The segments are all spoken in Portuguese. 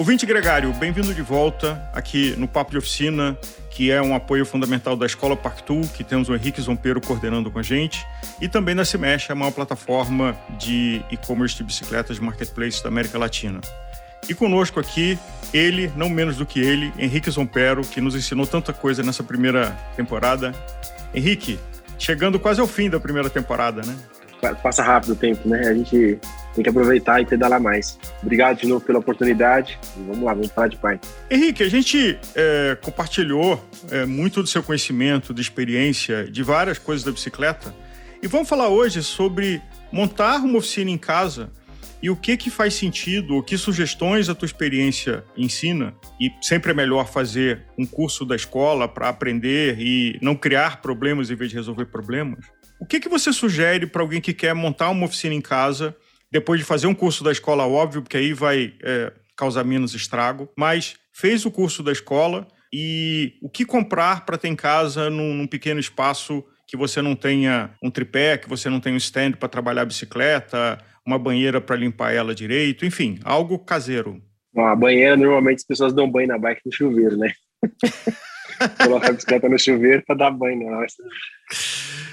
Ouvinte Gregário, bem-vindo de volta aqui no Papo de Oficina, que é um apoio fundamental da Escola Parktool, que temos o Henrique Zompeiro coordenando com a gente, e também da Cimesh, a maior plataforma de e-commerce de bicicletas de marketplace da América Latina. E conosco aqui, ele, não menos do que ele, Henrique Zompero, que nos ensinou tanta coisa nessa primeira temporada. Henrique, chegando quase ao fim da primeira temporada, né? Passa rápido o tempo, né? A gente tem que aproveitar e pedalar mais. Obrigado de novo pela oportunidade. E vamos lá, vamos falar de pai. Henrique, a gente é, compartilhou é, muito do seu conhecimento, de experiência, de várias coisas da bicicleta. E vamos falar hoje sobre montar uma oficina em casa e o que que faz sentido, o que sugestões a tua experiência ensina? E sempre é melhor fazer um curso da escola para aprender e não criar problemas em vez de resolver problemas. O que que você sugere para alguém que quer montar uma oficina em casa depois de fazer um curso da escola, óbvio, porque aí vai é, causar menos estrago, mas fez o curso da escola e o que comprar para ter em casa num, num pequeno espaço que você não tenha um tripé, que você não tenha um stand para trabalhar a bicicleta, uma banheira para limpar ela direito, enfim, algo caseiro. A banheira, normalmente as pessoas dão banho na bike no chuveiro, né? Coloca a bicicleta no chuveiro para dar banho nela.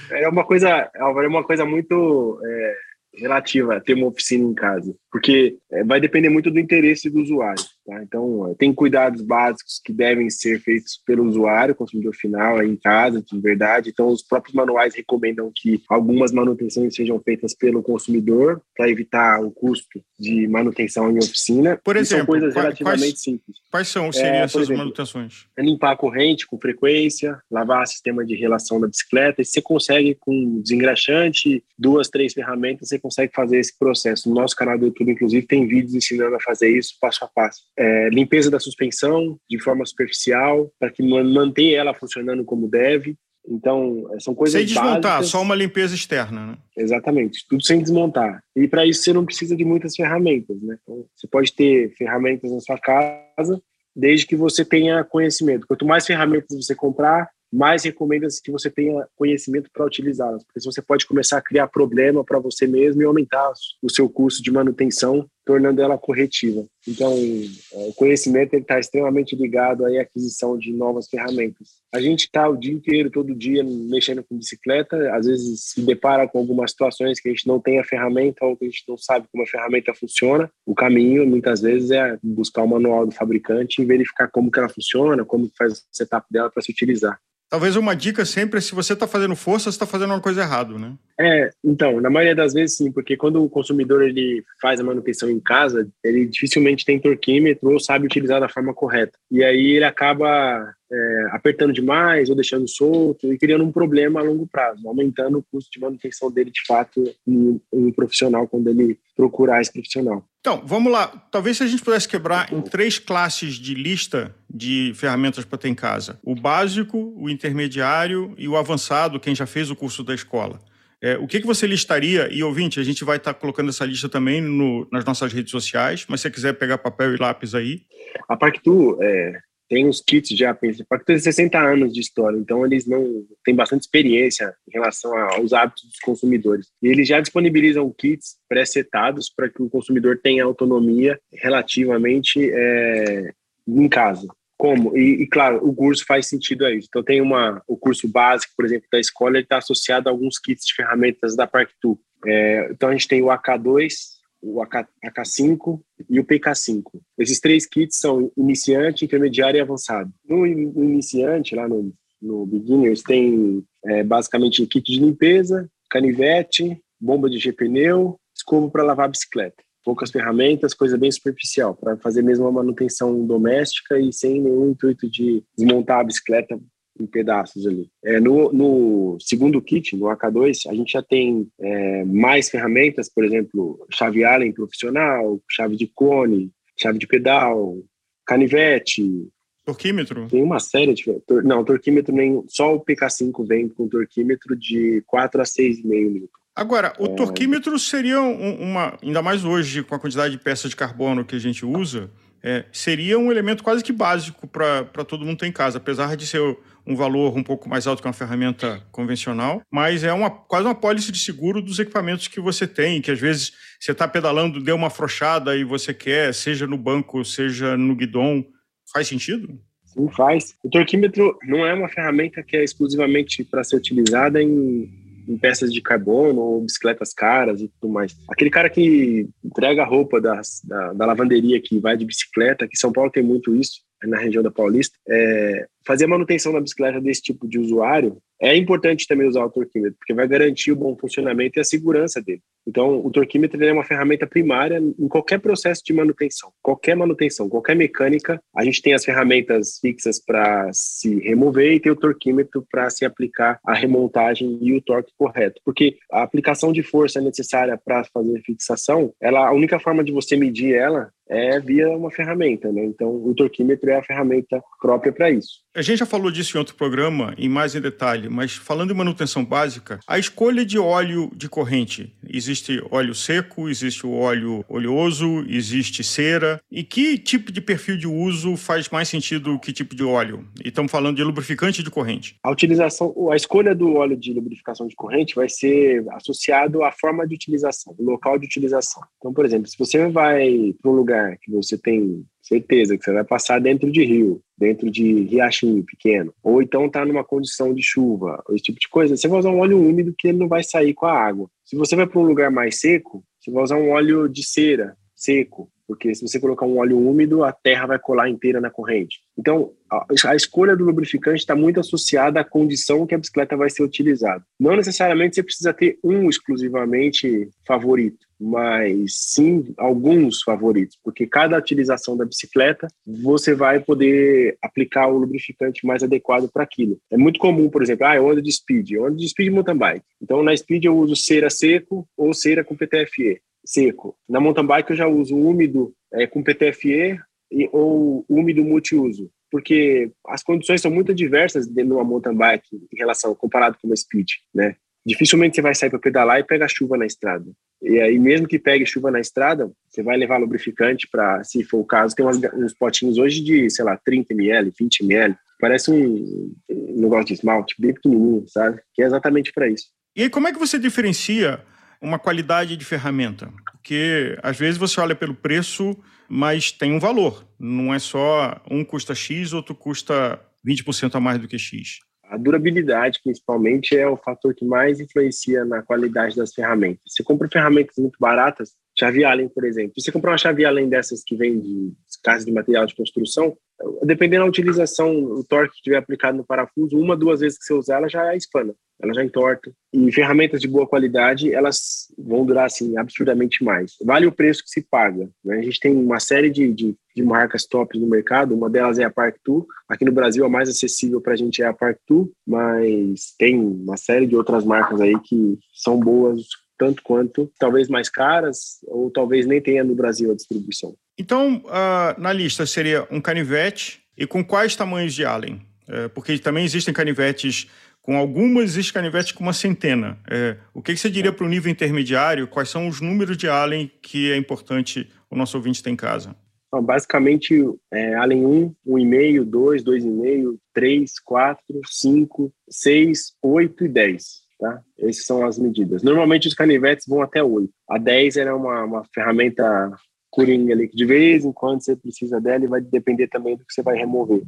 É uma coisa, é uma coisa muito é, relativa a ter uma oficina em casa, porque é, vai depender muito do interesse do usuário. Tá? Então, tem cuidados básicos que devem ser feitos pelo usuário, consumidor final, em casa, de verdade. Então, os próprios manuais recomendam que algumas manutenções sejam feitas pelo consumidor para evitar o custo de manutenção em oficina. Por exemplo, são coisas relativamente quais, simples. Quais são seriam é, essas exemplo, manutenções? É limpar a corrente com frequência, lavar o sistema de relação da bicicleta. E você consegue, com desengraxante, duas, três ferramentas, você consegue fazer esse processo. No nosso canal do YouTube, inclusive, tem vídeos ensinando a fazer isso passo a passo é, limpeza da suspensão de forma superficial, para que mantenha ela funcionando como deve. Então, é, são coisas Sem desmontar, básicas. só uma limpeza externa, né? Exatamente, tudo sem desmontar. E para isso você não precisa de muitas ferramentas, né? Então, você pode ter ferramentas na sua casa, desde que você tenha conhecimento. Quanto mais ferramentas você comprar, mais recomenda-se que você tenha conhecimento para utilizá-las, porque você pode começar a criar problema para você mesmo e aumentar o seu custo de manutenção, tornando ela corretiva. Então, é, o conhecimento está extremamente ligado à aquisição de novas ferramentas. A gente está o dia inteiro, todo dia, mexendo com bicicleta, às vezes se depara com algumas situações que a gente não tem a ferramenta ou que a gente não sabe como a ferramenta funciona. O caminho, muitas vezes, é buscar o manual do fabricante e verificar como que ela funciona, como que faz o setup dela para se utilizar. Talvez uma dica sempre é se você está fazendo força, você está fazendo uma coisa errada, né? É, então, na maioria das vezes sim, porque quando o consumidor ele faz a manutenção em casa, ele dificilmente tem torquímetro ou sabe utilizar da forma correta. E aí ele acaba é, apertando demais ou deixando solto e criando um problema a longo prazo, aumentando o custo de manutenção dele de fato em, um profissional quando ele procurar esse profissional. Então, vamos lá. Talvez se a gente pudesse quebrar em três classes de lista de ferramentas para ter em casa: o básico, o intermediário e o avançado, quem já fez o curso da escola. É, o que, que você listaria? E ouvinte, a gente vai estar tá colocando essa lista também no, nas nossas redes sociais, mas se você quiser pegar papel e lápis aí. A Parktu é, tem os kits já, a Parktu tem 60 anos de história, então eles não têm bastante experiência em relação aos hábitos dos consumidores. E eles já disponibilizam kits pré-setados para que o consumidor tenha autonomia relativamente é, em casa. Como? E, e, claro, o curso faz sentido a isso. Então, tem uma, o curso básico, por exemplo, da escola, ele está associado a alguns kits de ferramentas da Parktu. É, então, a gente tem o AK2, o AK, AK5 e o PK5. Esses três kits são iniciante, intermediário e avançado. No, iniciante, lá no, no Beginners, tem é, basicamente kit de limpeza, canivete, bomba de G-pneu, escova para lavar a bicicleta poucas ferramentas, coisa bem superficial, para fazer mesmo uma manutenção doméstica e sem nenhum intuito de desmontar a bicicleta em pedaços ali. É, no, no, segundo kit, no AK2, a gente já tem é, mais ferramentas, por exemplo, chave Allen profissional, chave de cone, chave de pedal, canivete. Torquímetro? Tem uma série de... Não, torquímetro nem... Só o PK5 vem com torquímetro de 4 a 6,5 newton. Agora, o é... torquímetro seria uma, ainda mais hoje, com a quantidade de peças de carbono que a gente usa, é, seria um elemento quase que básico para todo mundo ter em casa, apesar de ser um valor um pouco mais alto que uma ferramenta convencional, mas é uma, quase uma pólice de seguro dos equipamentos que você tem, que às vezes você está pedalando, deu uma afrouxada e você quer, seja no banco, seja no guidão. Faz sentido? Sim, faz. O torquímetro não é uma ferramenta que é exclusivamente para ser utilizada em, em, peças de carbono ou bicicletas caras e tudo mais. Aquele cara que entrega a roupa das, da, da lavanderia que vai de bicicleta, que São Paulo tem muito isso, na região da Paulista, é, fazer a manutenção da bicicleta desse tipo de usuário, é importante também usar o torquímetro, porque vai garantir o bom funcionamento e a segurança dele. Então, o torquímetro é uma ferramenta primária em qualquer processo de manutenção. Qualquer manutenção, qualquer mecânica, a gente tem as ferramentas fixas para se remover e tem o torquímetro para se aplicar a remontagem e o torque correto. Porque a aplicação de força necessária para fazer fixação, ela, a única forma de você medir ela é via uma ferramenta, né? Então, o torquímetro é a ferramenta própria para isso. A gente já falou disso em outro programa, em mais em detalhe, mas falando em manutenção básica, a escolha de óleo de corrente. Existe óleo seco, existe o óleo oleoso, existe cera. E que tipo de perfil de uso faz mais sentido que tipo de óleo? E estamos falando de lubrificante de corrente. A utilização, a escolha do óleo de lubrificação de corrente vai ser associado à forma de utilização, local de utilização. Então, por exemplo, se você vai para um lugar que você tem certeza que você vai passar dentro de rio, dentro de riachinho pequeno, ou então está numa condição de chuva, esse tipo de coisa, você vai usar um óleo úmido que ele não vai sair com a água. Se você vai para um lugar mais seco, você vai usar um óleo de cera seco, porque se você colocar um óleo úmido, a terra vai colar inteira na corrente. Então, a, escolha do lubrificante está muito associada à condição que a bicicleta vai ser utilizada. Não necessariamente você precisa ter um exclusivamente favorito, mas sim alguns favoritos, porque cada utilização da bicicleta você vai poder aplicar o lubrificante mais adequado para aquilo. É muito comum, por exemplo, ah, eu ando de speed, eu ando de speed mountain bike. Então, na speed eu uso cera seco ou cera com PTFE seco. Na mountain bike eu já uso úmido é, com PTFE e, ou úmido multiuso, porque as condições são muito diversas dentro de uma mountain bike em relação comparado com uma speed, né? Dificilmente você vai sair para pedalar e pega chuva na estrada. E aí, mesmo que pegue chuva na estrada, você vai levar lubrificante para, se for o caso, tem umas, uns potinhos hoje de, sei lá, 30 ml, 20 ml. Parece um, um negócio de esmalte bem pequenininho, sabe? Que é exatamente para isso. E aí, como é que você diferencia uma qualidade de ferramenta. Porque às vezes você olha pelo preço, mas tem um valor. Não é só um custa X, outro custa 20% a mais do que X. A durabilidade, principalmente, é o fator que mais influencia na qualidade das ferramentas. Você compra ferramentas muito baratas, chave Allen, por exemplo. Se você comprar uma chave Allen dessas que vem de casas de material de construção, dependendo da utilização, o torque que tiver aplicado no parafuso, uma, duas vezes que você usar, ela já espana, ela já entorta. E ferramentas de boa qualidade, elas vão durar, assim, absurdamente mais. Vale o preço que se paga. Né? A gente tem uma série de, de, de marcas tops no mercado, uma delas é a Park Tour. Aqui no Brasil, a mais acessível para a gente é a Park Tour, mas tem uma série de outras marcas aí que são boas tanto quanto, talvez mais caras, ou talvez nem tenha no Brasil a distribuição. Então, uh, na lista seria um canivete e com quais tamanhos de Allen? É, porque também existem canivetes com algumas, existe canivetes com uma centena. É, o que, que você diria para o nível intermediário? Quais são os números de Allen que é importante o nosso ouvinte ter em casa? Então, basicamente, é, Allen 1, 1,5, 2, 2,5, 3, 4, 5, 6, 8 e 10. Tá? Essas são as medidas. Normalmente os canivetes vão até 8. A 10 era uma, uma ferramenta coringa ali, que de vez em quando você precisa dela e vai depender também do que você vai remover.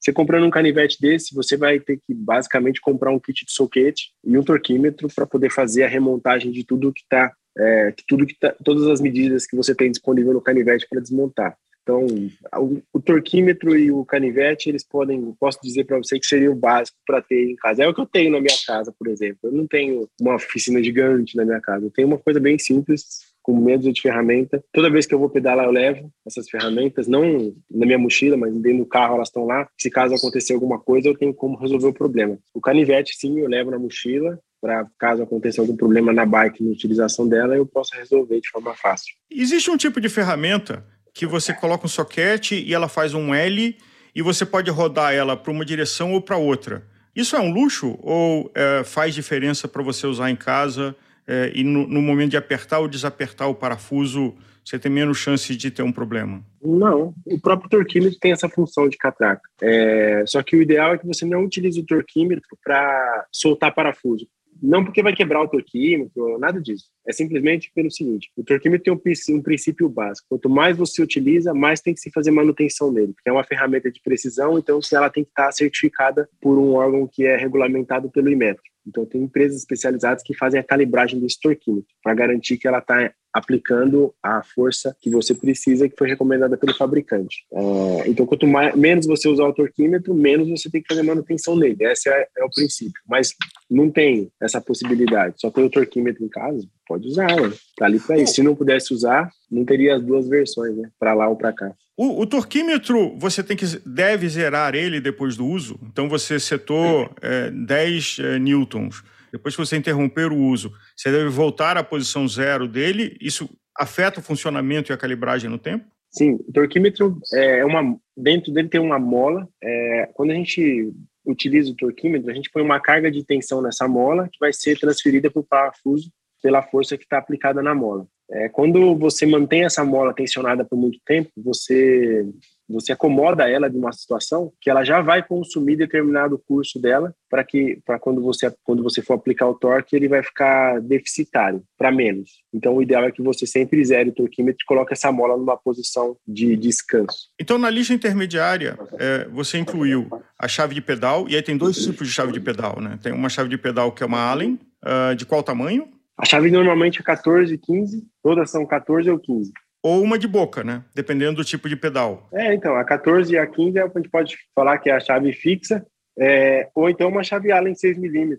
Você comprando um canivete desse, você vai ter que basicamente comprar um kit de soquete e um torquímetro para poder fazer a remontagem de tudo que está, é, tudo que tá, todas as medidas que você tem disponível no canivete para desmontar. Então, o, o, torquímetro e o canivete, eles podem, posso dizer para você que seria o básico para ter em casa. É o que eu tenho na minha casa, por exemplo. Eu não tenho uma oficina gigante na minha casa. Eu tenho uma coisa bem simples, com medo de ferramenta. Toda vez que eu vou pedalar, eu levo essas ferramentas, não na minha mochila, mas dentro do carro elas estão lá. Se caso acontecer alguma coisa, eu tenho como resolver o problema. O canivete, sim, eu levo na mochila, para caso aconteça algum problema na bike, na utilização dela, eu possa resolver de forma fácil. Existe um tipo de ferramenta que você coloca um soquete e ela faz um L e você pode rodar ela para uma direção ou para outra. Isso é um luxo ou é, faz diferença para você usar em casa é, e no, no, momento de apertar ou desapertar o parafuso você tem menos chance de ter um problema? Não, o próprio torquímetro tem essa função de catraca. É, só que o ideal é que você não utilize o torquímetro para soltar parafuso. Não porque vai quebrar o torquímetro, nada disso. É simplesmente pelo seguinte: o torquímetro tem um, um, princípio básico. Quanto mais você utiliza, mais tem que se fazer manutenção nele, porque é uma ferramenta de precisão, então ela tem que estar certificada por um órgão que é regulamentado pelo Inmetro. Então, tem empresas especializadas que fazem a calibragem desse torquímetro para garantir que ela está aplicando a força que você precisa, que foi recomendada pelo fabricante. É, então, quanto mais, menos você usar o torquímetro, menos você tem que fazer manutenção nele. Esse é, é o princípio. Mas não tem essa possibilidade. Só tem o torquímetro em casa, pode usar, né? Tá ali para isso. Se não pudesse usar, não teria as duas versões, né? Para lá ou para cá. O, o, torquímetro, você tem que deve zerar ele depois do uso. Então você setou é, 10 é, newtons. Depois que você interromper o uso, você deve voltar à posição zero dele. Isso afeta o funcionamento e a calibragem no tempo? Sim, o torquímetro é uma dentro dele tem uma mola. É, quando a gente utiliza o torquímetro, a gente põe uma carga de tensão nessa mola que vai ser transferida para o parafuso pela força que está aplicada na mola. É, quando você mantém essa mola tensionada por muito tempo, você você acomoda ela de uma situação que ela já vai consumir determinado curso dela para que para quando você quando você for aplicar o torque ele vai ficar deficitário para menos. Então o ideal é que você sempre zere o torquímetro e coloque essa mola numa posição de descanso. Então na lista intermediária é, você incluiu a chave de pedal e aí tem dois tipos de chave de pedal, né? Tem uma chave de pedal que é uma Allen uh, de qual tamanho? A chave normalmente é 14, 15, todas são 14 ou 15. Ou uma de boca, né? Dependendo do tipo de pedal. É, então, a 14 e a 15 é a gente pode falar que é a chave fixa, é, ou então uma chave Allen 6mm,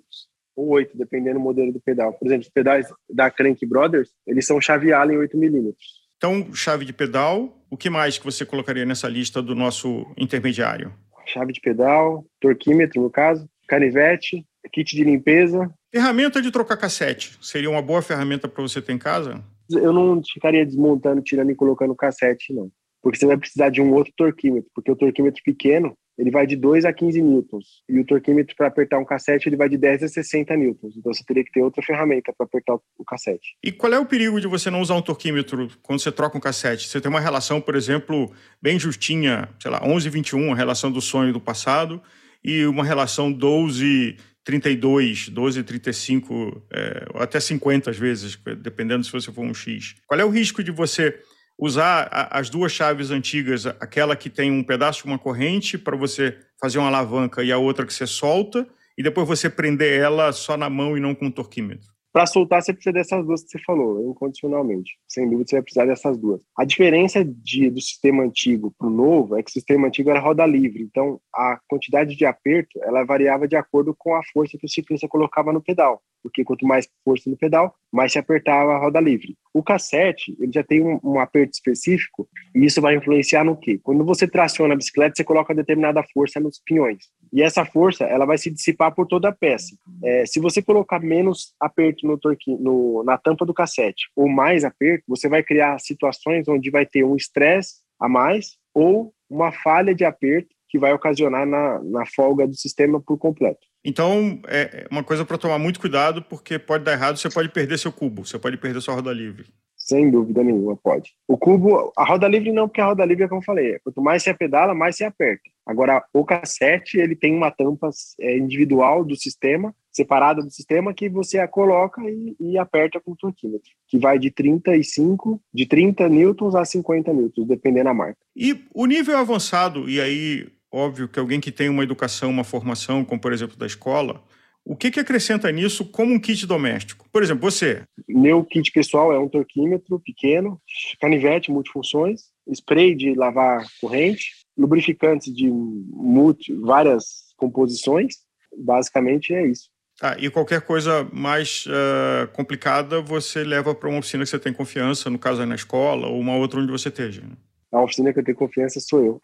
ou 8, dependendo do modelo do pedal. Por exemplo, os pedais da Crank Brothers, eles são chave Allen 8mm. Então, chave de pedal, o que mais que você colocaria nessa lista do nosso intermediário? Chave de pedal, torquímetro, no caso, canivete, kit de limpeza, Ferramenta de trocar cassete seria uma boa ferramenta para você ter em casa? Eu não ficaria desmontando, tirando e colocando cassete, não. Porque você vai precisar de um outro torquímetro, porque o torquímetro pequeno, ele vai de 2 a 15 newtons. E o torquímetro para apertar um cassete, ele vai de 10 a 60 newtons. Então você teria que ter outra ferramenta para apertar o cassete. E qual é o perigo de você não usar um torquímetro quando você troca um cassete? Você tem uma relação, por exemplo, bem justinha, sei lá, 11 21, a relação do sonho do passado, e uma relação 12 32, 12, 35, é, até 50 às vezes, dependendo se você for um X. Qual é o risco de você usar a, as duas chaves antigas, aquela que tem um pedaço de uma corrente para você fazer uma alavanca e a outra que você solta, e depois você prender ela só na mão e não com um torquímetro? Para soltar, você precisa dessas duas que você falou, incondicionalmente. Sem dúvida, você vai precisar dessas duas. A diferença de, do sistema antigo para o novo é que o sistema antigo era roda livre. Então, a quantidade de aperto ela variava de acordo com a força que o ciclista colocava no pedal. Porque quanto mais força no pedal, mais se apertava a roda livre. O cassete, ele já tem um, um aperto específico e isso vai influenciar no quê? Quando você traciona a bicicleta, você coloca determinada força nos pinhões. E essa força, ela vai se dissipar por toda a peça. É, se você colocar menos aperto no torque, no, na tampa do cassete ou mais aperto, você vai criar situações onde vai ter um estresse a mais ou uma falha de aperto que vai ocasionar na, na folga do sistema por completo. Então, é uma coisa para tomar muito cuidado, porque pode dar errado, você pode perder seu cubo, você pode perder sua roda livre. Sem dúvida nenhuma, pode. O cubo, a roda livre não, porque a roda livre é como eu falei, quanto mais você pedala, mais você aperta. Agora, o cassete, ele tem uma tampa é, individual do sistema, separada do sistema, que você a coloca e, e aperta com o torquímetro, que vai de 35, de 30 newtons a 50 newtons, dependendo da marca. E o nível avançado, e aí, óbvio que alguém que tem uma educação, uma formação, como por exemplo da escola, o que, que acrescenta nisso como um kit doméstico? Por exemplo, você. Meu kit pessoal é um torquímetro pequeno, canivete multifunções, spray de lavar corrente, lubrificantes de multi, várias composições. Basicamente é isso. Ah, e qualquer coisa mais uh, complicada você leva para uma oficina que você tem confiança, no caso é na escola, ou uma outra onde você esteja. Né? A oficina que eu tenho confiança sou eu.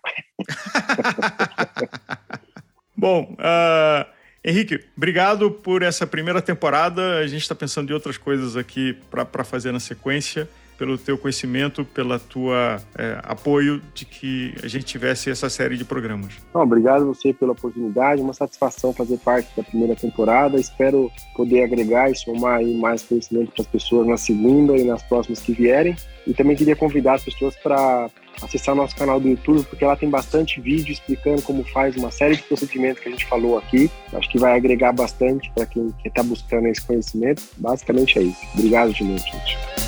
Bom, uh, Henrique, obrigado por essa primeira temporada. A gente está pensando em outras coisas aqui para fazer na sequência. Pelo teu conhecimento, pela tua é, apoio de que a gente tivesse essa série de programas. Não, obrigado você pela oportunidade, uma satisfação fazer parte da primeira temporada. Espero poder agregar e somar mais conhecimento para as pessoas na segunda e nas próximas que vierem. E também queria convidar as pessoas para acessar nosso canal do YouTube, porque lá tem bastante vídeo explicando como faz uma série de procedimentos que a gente falou aqui. Acho que vai agregar bastante para quem está buscando esse conhecimento. Basicamente é isso. Obrigado de novo, gente.